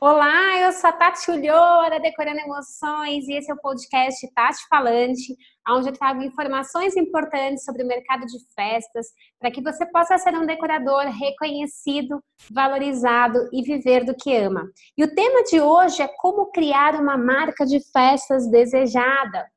Olá, eu sou a Tati Ulhora, Decorando Emoções, e esse é o podcast Tati Falante, onde eu trago informações importantes sobre o mercado de festas, para que você possa ser um decorador reconhecido, valorizado e viver do que ama. E o tema de hoje é como criar uma marca de festas desejada.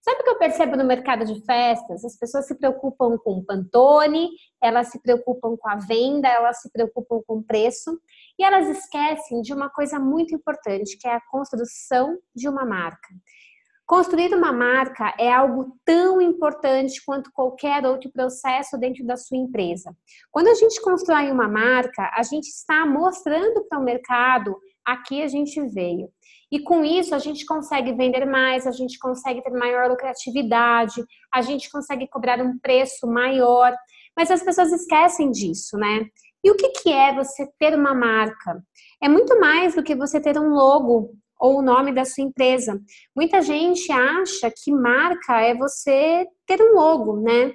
Sabe o que eu percebo no mercado de festas? As pessoas se preocupam com o pantone, elas se preocupam com a venda, elas se preocupam com o preço e elas esquecem de uma coisa muito importante, que é a construção de uma marca. Construir uma marca é algo tão importante quanto qualquer outro processo dentro da sua empresa. Quando a gente constrói uma marca, a gente está mostrando para o mercado aqui a gente veio. E com isso a gente consegue vender mais, a gente consegue ter maior lucratividade, a gente consegue cobrar um preço maior. Mas as pessoas esquecem disso, né? E o que, que é você ter uma marca? É muito mais do que você ter um logo ou o nome da sua empresa. Muita gente acha que marca é você ter um logo, né?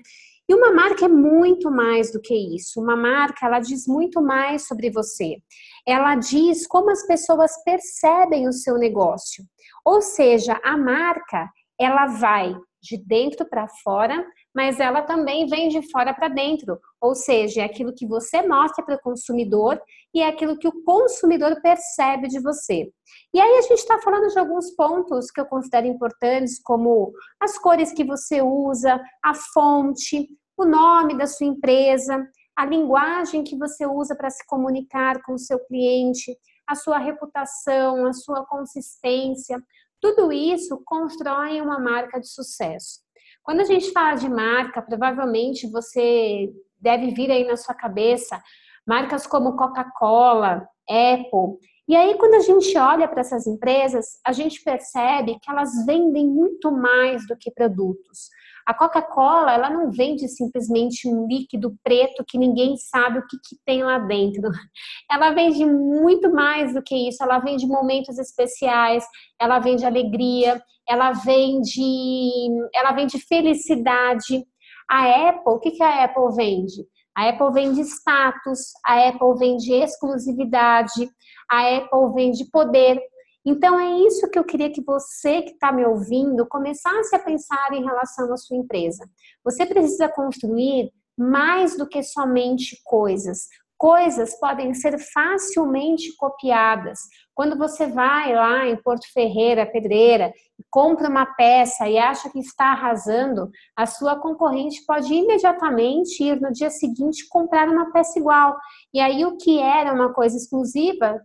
E uma marca é muito mais do que isso. Uma marca, ela diz muito mais sobre você. Ela diz como as pessoas percebem o seu negócio. Ou seja, a marca, ela vai de dentro para fora, mas ela também vem de fora para dentro. Ou seja, é aquilo que você mostra para o consumidor e é aquilo que o consumidor percebe de você. E aí a gente está falando de alguns pontos que eu considero importantes, como as cores que você usa, a fonte, o nome da sua empresa, a linguagem que você usa para se comunicar com o seu cliente, a sua reputação, a sua consistência. Tudo isso constrói uma marca de sucesso. Quando a gente fala de marca, provavelmente você deve vir aí na sua cabeça marcas como Coca-Cola, Apple. E aí, quando a gente olha para essas empresas, a gente percebe que elas vendem muito mais do que produtos. A Coca-Cola, ela não vende simplesmente um líquido preto que ninguém sabe o que, que, tem lá dentro. Ela vende muito mais do que isso. Ela vende momentos especiais, ela vende alegria, ela vende, ela vende felicidade. A Apple, o que, que a Apple vende? A Apple vende status, a Apple vende exclusividade, a Apple vende poder. Então, é isso que eu queria que você que está me ouvindo começasse a pensar em relação à sua empresa. Você precisa construir mais do que somente coisas. Coisas podem ser facilmente copiadas. Quando você vai lá em Porto Ferreira, Pedreira, compra uma peça e acha que está arrasando, a sua concorrente pode imediatamente ir no dia seguinte comprar uma peça igual. E aí o que era uma coisa exclusiva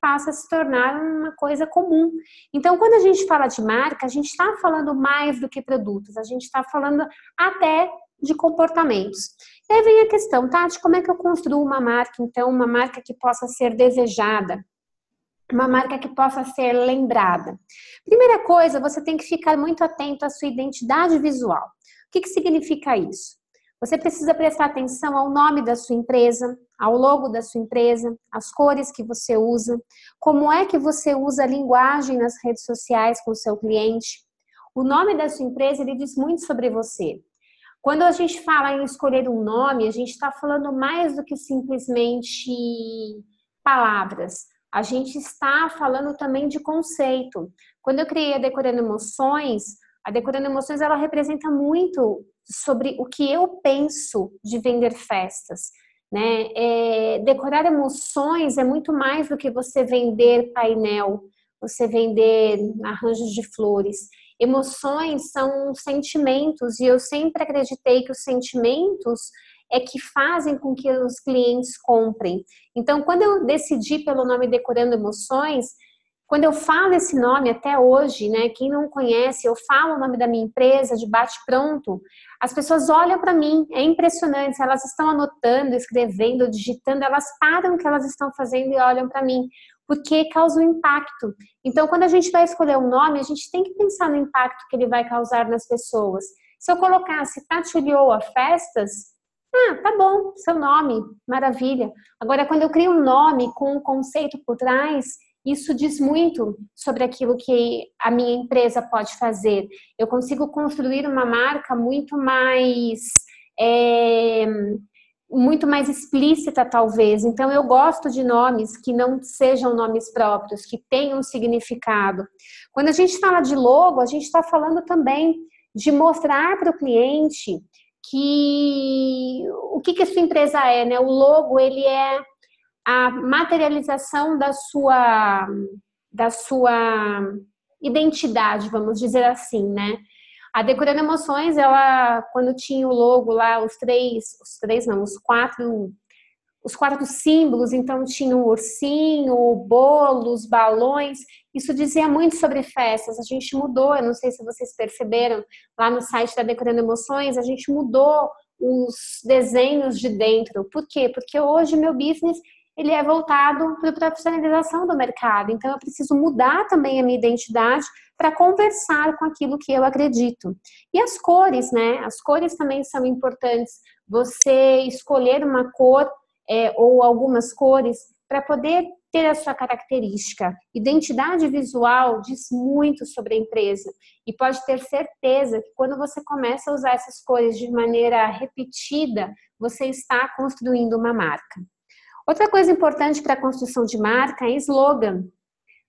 passa a se tornar uma coisa comum. Então, quando a gente fala de marca, a gente está falando mais do que produtos, a gente está falando até de comportamentos. E aí vem a questão, Tati, como é que eu construo uma marca, então, uma marca que possa ser desejada? Uma marca que possa ser lembrada. Primeira coisa, você tem que ficar muito atento à sua identidade visual. O que, que significa isso? Você precisa prestar atenção ao nome da sua empresa, ao logo da sua empresa, as cores que você usa, como é que você usa a linguagem nas redes sociais com o seu cliente. O nome da sua empresa ele diz muito sobre você. Quando a gente fala em escolher um nome, a gente está falando mais do que simplesmente palavras. A gente está falando também de conceito. Quando eu criei a Decorando Emoções, a Decorando Emoções ela representa muito sobre o que eu penso de vender festas. Né? É, decorar emoções é muito mais do que você vender painel, você vender arranjos de flores. Emoções são sentimentos e eu sempre acreditei que os sentimentos é que fazem com que os clientes comprem. Então, quando eu decidi pelo nome Decorando Emoções, quando eu falo esse nome até hoje, né, quem não conhece, eu falo o nome da minha empresa de bate pronto, as pessoas olham para mim, é impressionante, elas estão anotando, escrevendo, digitando, elas param o que elas estão fazendo e olham para mim, porque causa um impacto. Então, quando a gente vai escolher um nome, a gente tem que pensar no impacto que ele vai causar nas pessoas. Se eu colocasse Tati Festas, ah, tá bom, seu nome, maravilha. Agora, quando eu crio um nome com um conceito por trás, isso diz muito sobre aquilo que a minha empresa pode fazer. Eu consigo construir uma marca muito mais. É, muito mais explícita, talvez. Então, eu gosto de nomes que não sejam nomes próprios, que tenham significado. Quando a gente fala de logo, a gente está falando também de mostrar para o cliente que o que, que a sua empresa é, né? O logo, ele é a materialização da sua, da sua identidade, vamos dizer assim, né? A Decorando Emoções, ela, quando tinha o logo lá, os três, os três não, os quatro, os quatro símbolos, então tinha o ursinho, o bolo, os balões, isso dizia muito sobre festas. A gente mudou, eu não sei se vocês perceberam, lá no site da Decorando Emoções, a gente mudou os desenhos de dentro. Por quê? Porque hoje meu business ele é voltado para a profissionalização do mercado. Então, eu preciso mudar também a minha identidade para conversar com aquilo que eu acredito. E as cores, né? As cores também são importantes. Você escolher uma cor é, ou algumas cores para poder ter a sua característica. Identidade visual diz muito sobre a empresa e pode ter certeza que quando você começa a usar essas cores de maneira repetida, você está construindo uma marca. Outra coisa importante para a construção de marca é slogan.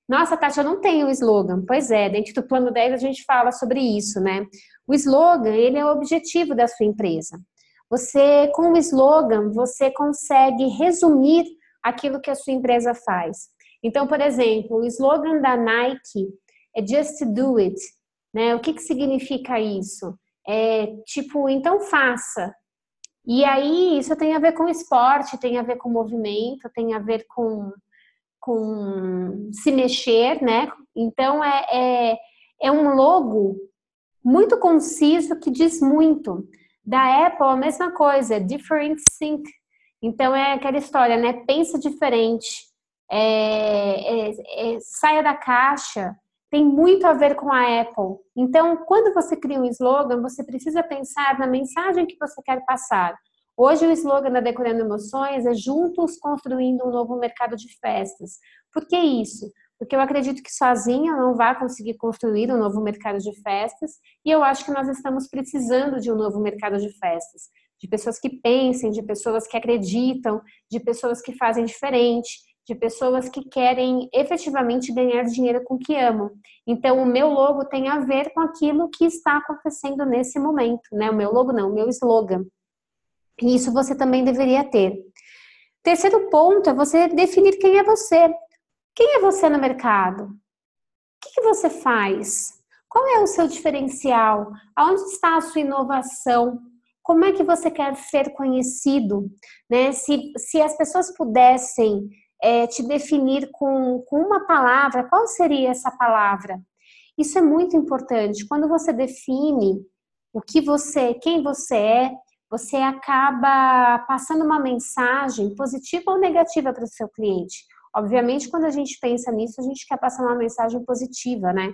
Nossa, Tati, eu não tenho slogan. Pois é, dentro do plano 10 a gente fala sobre isso, né? O slogan, ele é o objetivo da sua empresa. Você, com o slogan, você consegue resumir aquilo que a sua empresa faz. Então, por exemplo, o slogan da Nike é Just Do It. Né? O que, que significa isso? É tipo, então faça. E aí, isso tem a ver com esporte, tem a ver com movimento, tem a ver com, com se mexer, né? Então, é, é, é um logo muito conciso que diz muito. Da Apple, a mesma coisa, Different Think. Então, é aquela história, né? Pensa diferente, é, é, é, saia da caixa, tem muito a ver com a Apple. Então, quando você cria um slogan, você precisa pensar na mensagem que você quer passar. Hoje o slogan da Decorando Emoções é Juntos Construindo um Novo Mercado de Festas. Por que isso? Porque eu acredito que sozinha não vai conseguir construir um novo mercado de festas e eu acho que nós estamos precisando de um novo mercado de festas. De pessoas que pensem, de pessoas que acreditam, de pessoas que fazem diferente, de pessoas que querem efetivamente ganhar dinheiro com o que amam. Então, o meu logo tem a ver com aquilo que está acontecendo nesse momento, né? O meu logo não, o meu slogan. E isso você também deveria ter. Terceiro ponto é você definir quem é você. Quem é você no mercado? O que, que você faz? Qual é o seu diferencial? Aonde está a sua inovação? Como é que você quer ser conhecido? Né? Se, se as pessoas pudessem é, te definir com, com uma palavra, qual seria essa palavra? Isso é muito importante. Quando você define o que você, quem você é, você acaba passando uma mensagem positiva ou negativa para o seu cliente. Obviamente, quando a gente pensa nisso, a gente quer passar uma mensagem positiva, né?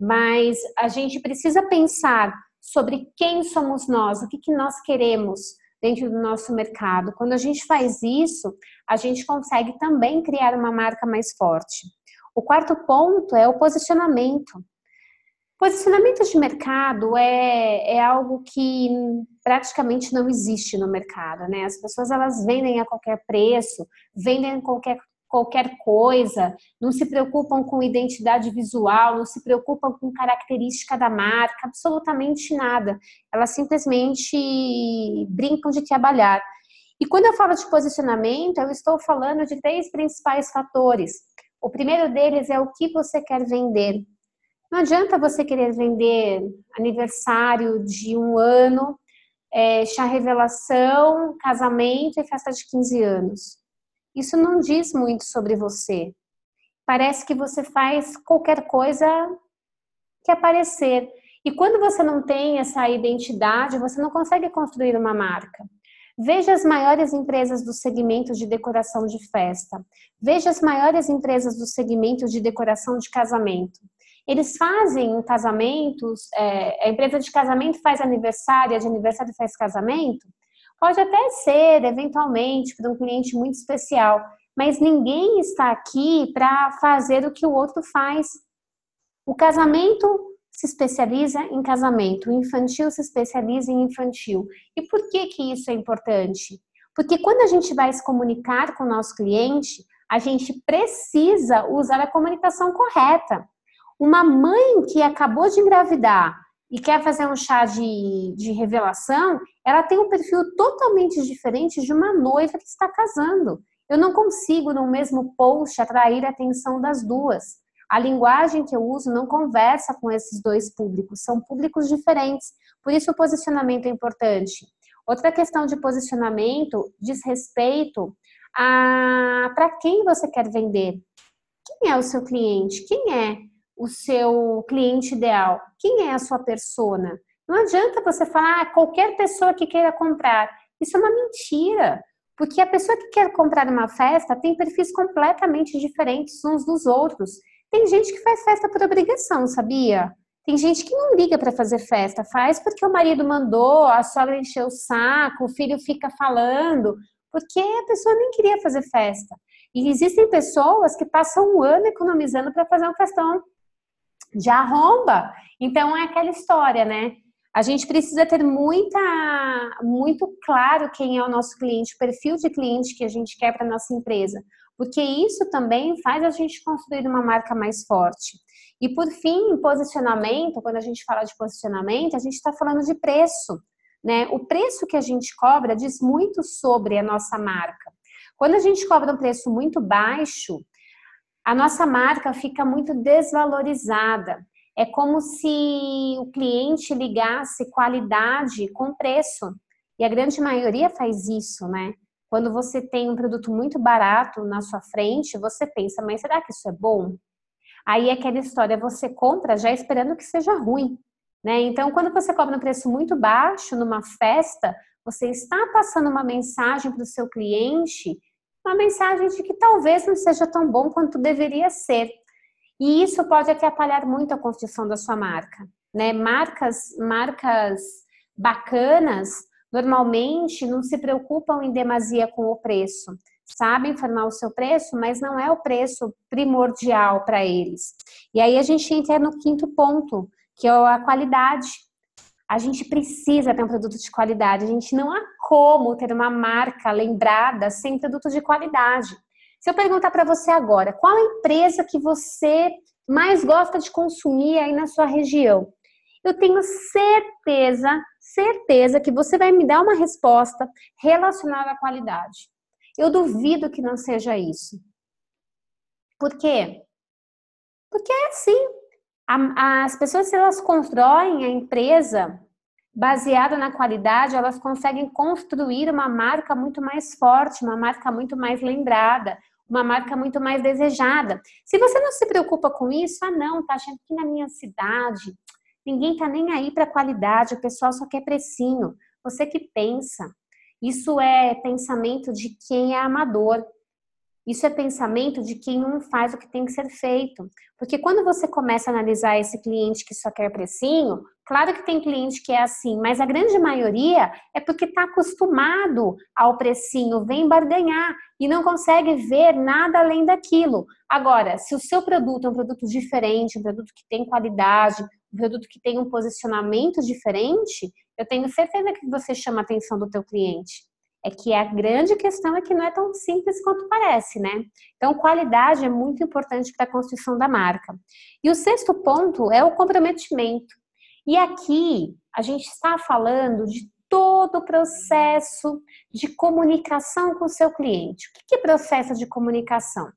Mas a gente precisa pensar sobre quem somos nós, o que, que nós queremos, dentro do nosso mercado. Quando a gente faz isso, a gente consegue também criar uma marca mais forte. O quarto ponto é o posicionamento. Posicionamento de mercado é, é algo que praticamente não existe no mercado, né? As pessoas elas vendem a qualquer preço, vendem qualquer qualquer coisa, não se preocupam com identidade visual, não se preocupam com característica da marca, absolutamente nada. Elas simplesmente brincam de trabalhar. E quando eu falo de posicionamento, eu estou falando de três principais fatores. O primeiro deles é o que você quer vender. Não adianta você querer vender aniversário de um ano, é, chá revelação, casamento e festa de 15 anos. Isso não diz muito sobre você. Parece que você faz qualquer coisa que aparecer. E quando você não tem essa identidade, você não consegue construir uma marca. Veja as maiores empresas do segmento de decoração de festa. Veja as maiores empresas do segmento de decoração de casamento. Eles fazem casamentos, é, a empresa de casamento faz aniversário, a de aniversário faz casamento, Pode até ser, eventualmente, para um cliente muito especial, mas ninguém está aqui para fazer o que o outro faz. O casamento se especializa em casamento, o infantil se especializa em infantil. E por que que isso é importante? Porque quando a gente vai se comunicar com o nosso cliente, a gente precisa usar a comunicação correta. Uma mãe que acabou de engravidar e quer fazer um chá de, de revelação, ela tem um perfil totalmente diferente de uma noiva que está casando. Eu não consigo, no mesmo post, atrair a atenção das duas. A linguagem que eu uso não conversa com esses dois públicos, são públicos diferentes. Por isso, o posicionamento é importante. Outra questão de posicionamento diz respeito a para quem você quer vender. Quem é o seu cliente? Quem é o seu cliente ideal? Quem é a sua persona? Não adianta você falar ah, qualquer pessoa que queira comprar. Isso é uma mentira. Porque a pessoa que quer comprar uma festa tem perfis completamente diferentes uns dos outros. Tem gente que faz festa por obrigação, sabia? Tem gente que não liga para fazer festa, faz porque o marido mandou, a sogra encheu o saco, o filho fica falando, porque a pessoa nem queria fazer festa. E existem pessoas que passam um ano economizando para fazer um festão de arromba. Então é aquela história, né? A gente precisa ter muita, muito claro quem é o nosso cliente, o perfil de cliente que a gente quer para nossa empresa porque isso também faz a gente construir uma marca mais forte. E por fim, posicionamento, quando a gente fala de posicionamento, a gente está falando de preço. Né? O preço que a gente cobra diz muito sobre a nossa marca. Quando a gente cobra um preço muito baixo, a nossa marca fica muito desvalorizada. É como se o cliente ligasse qualidade com preço. E a grande maioria faz isso, né? Quando você tem um produto muito barato na sua frente, você pensa, mas será que isso é bom? Aí aquela história, você compra já esperando que seja ruim. Né? Então, quando você cobra um preço muito baixo numa festa, você está passando uma mensagem para o seu cliente, uma mensagem de que talvez não seja tão bom quanto deveria ser. E isso pode atrapalhar muito a construção da sua marca. Né? Marcas, marcas bacanas normalmente não se preocupam em demasia com o preço. Sabem informar o seu preço, mas não é o preço primordial para eles. E aí a gente entra no quinto ponto, que é a qualidade. A gente precisa ter um produto de qualidade. A gente não como ter uma marca lembrada sem produto de qualidade. Se eu perguntar para você agora, qual a empresa que você mais gosta de consumir aí na sua região? Eu tenho certeza certeza que você vai me dar uma resposta relacionada à qualidade. Eu duvido que não seja isso. Por quê? Porque é assim. As pessoas, elas constroem a empresa baseada na qualidade, elas conseguem construir uma marca muito mais forte, uma marca muito mais lembrada, uma marca muito mais desejada. Se você não se preocupa com isso, ah não, tá achando que na minha cidade Ninguém tá nem aí para qualidade, o pessoal só quer precinho. Você que pensa. Isso é pensamento de quem é amador. Isso é pensamento de quem não faz o que tem que ser feito. Porque quando você começa a analisar esse cliente que só quer precinho, claro que tem cliente que é assim, mas a grande maioria é porque está acostumado ao precinho, vem barganhar e não consegue ver nada além daquilo. Agora, se o seu produto é um produto diferente, um produto que tem qualidade, um produto que tem um posicionamento diferente, eu tenho certeza que você chama a atenção do teu cliente. É que a grande questão é que não é tão simples quanto parece, né? Então, qualidade é muito importante para a construção da marca. E o sexto ponto é o comprometimento. E aqui a gente está falando de todo o processo de comunicação com o seu cliente. O que é processo de comunicação?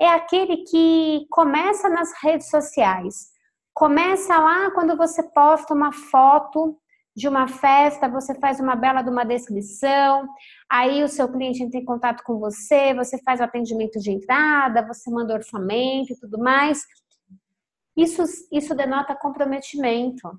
É aquele que começa nas redes sociais, Começa lá quando você posta uma foto de uma festa, você faz uma bela de uma descrição, aí o seu cliente entra em contato com você, você faz o atendimento de entrada, você manda orçamento e tudo mais. Isso, isso denota comprometimento.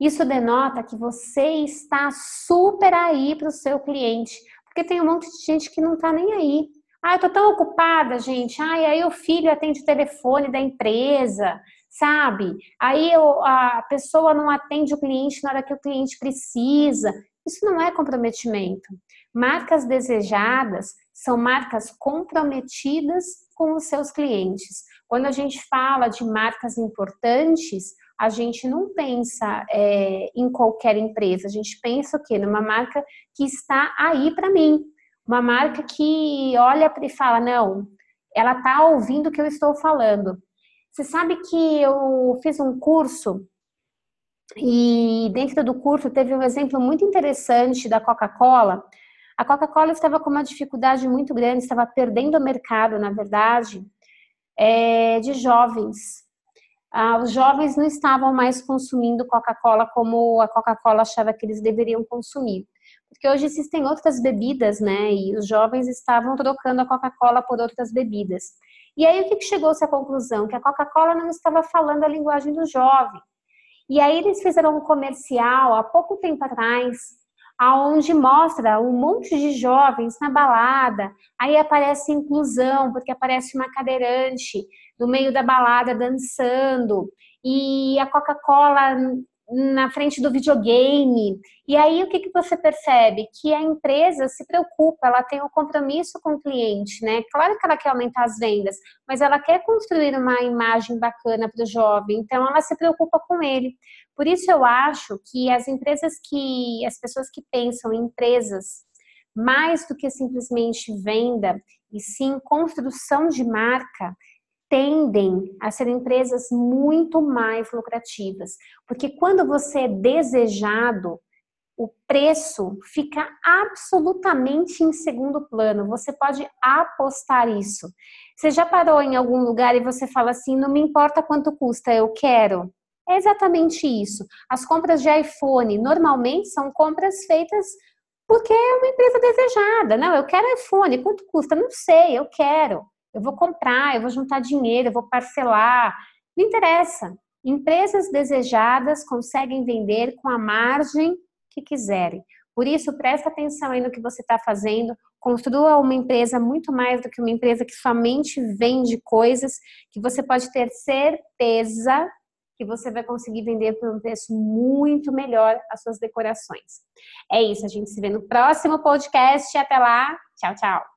Isso denota que você está super aí para o seu cliente. Porque tem um monte de gente que não está nem aí. Ah, eu tô tão ocupada, gente. Ah, aí o filho atende o telefone da empresa sabe? Aí eu, a pessoa não atende o cliente na hora que o cliente precisa. Isso não é comprometimento. Marcas desejadas são marcas comprometidas com os seus clientes. Quando a gente fala de marcas importantes, a gente não pensa é, em qualquer empresa, a gente pensa o quê? Numa marca que está aí para mim, uma marca que olha e fala, não, ela está ouvindo o que eu estou falando. Você sabe que eu fiz um curso e dentro do curso teve um exemplo muito interessante da Coca-Cola. A Coca-Cola estava com uma dificuldade muito grande, estava perdendo o mercado, na verdade, é, de jovens. Ah, os jovens não estavam mais consumindo Coca-Cola como a Coca-Cola achava que eles deveriam consumir. Porque hoje existem outras bebidas, né? E os jovens estavam trocando a Coca-Cola por outras bebidas. E aí o que chegou-se à conclusão? Que a Coca-Cola não estava falando a linguagem do jovem. E aí eles fizeram um comercial há pouco tempo atrás, aonde mostra um monte de jovens na balada. Aí aparece inclusão, porque aparece uma cadeirante no meio da balada dançando. E a Coca-Cola na frente do videogame. E aí o que, que você percebe? Que a empresa se preocupa, ela tem um compromisso com o cliente, né? Claro que ela quer aumentar as vendas, mas ela quer construir uma imagem bacana para o jovem, então ela se preocupa com ele. Por isso eu acho que as empresas que, as pessoas que pensam em empresas mais do que simplesmente venda e sim construção de marca, tendem a ser empresas muito mais lucrativas, porque quando você é desejado, o preço fica absolutamente em segundo plano. Você pode apostar isso. Você já parou em algum lugar e você fala assim: não me importa quanto custa, eu quero. É exatamente isso. As compras de iPhone normalmente são compras feitas porque é uma empresa desejada. Não, eu quero iPhone, quanto custa? Não sei, eu quero eu vou comprar, eu vou juntar dinheiro, eu vou parcelar. Não interessa. Empresas desejadas conseguem vender com a margem que quiserem. Por isso, presta atenção aí no que você está fazendo. Construa uma empresa muito mais do que uma empresa que somente vende coisas, que você pode ter certeza que você vai conseguir vender por um preço muito melhor as suas decorações. É isso, a gente se vê no próximo podcast. Até lá. Tchau, tchau.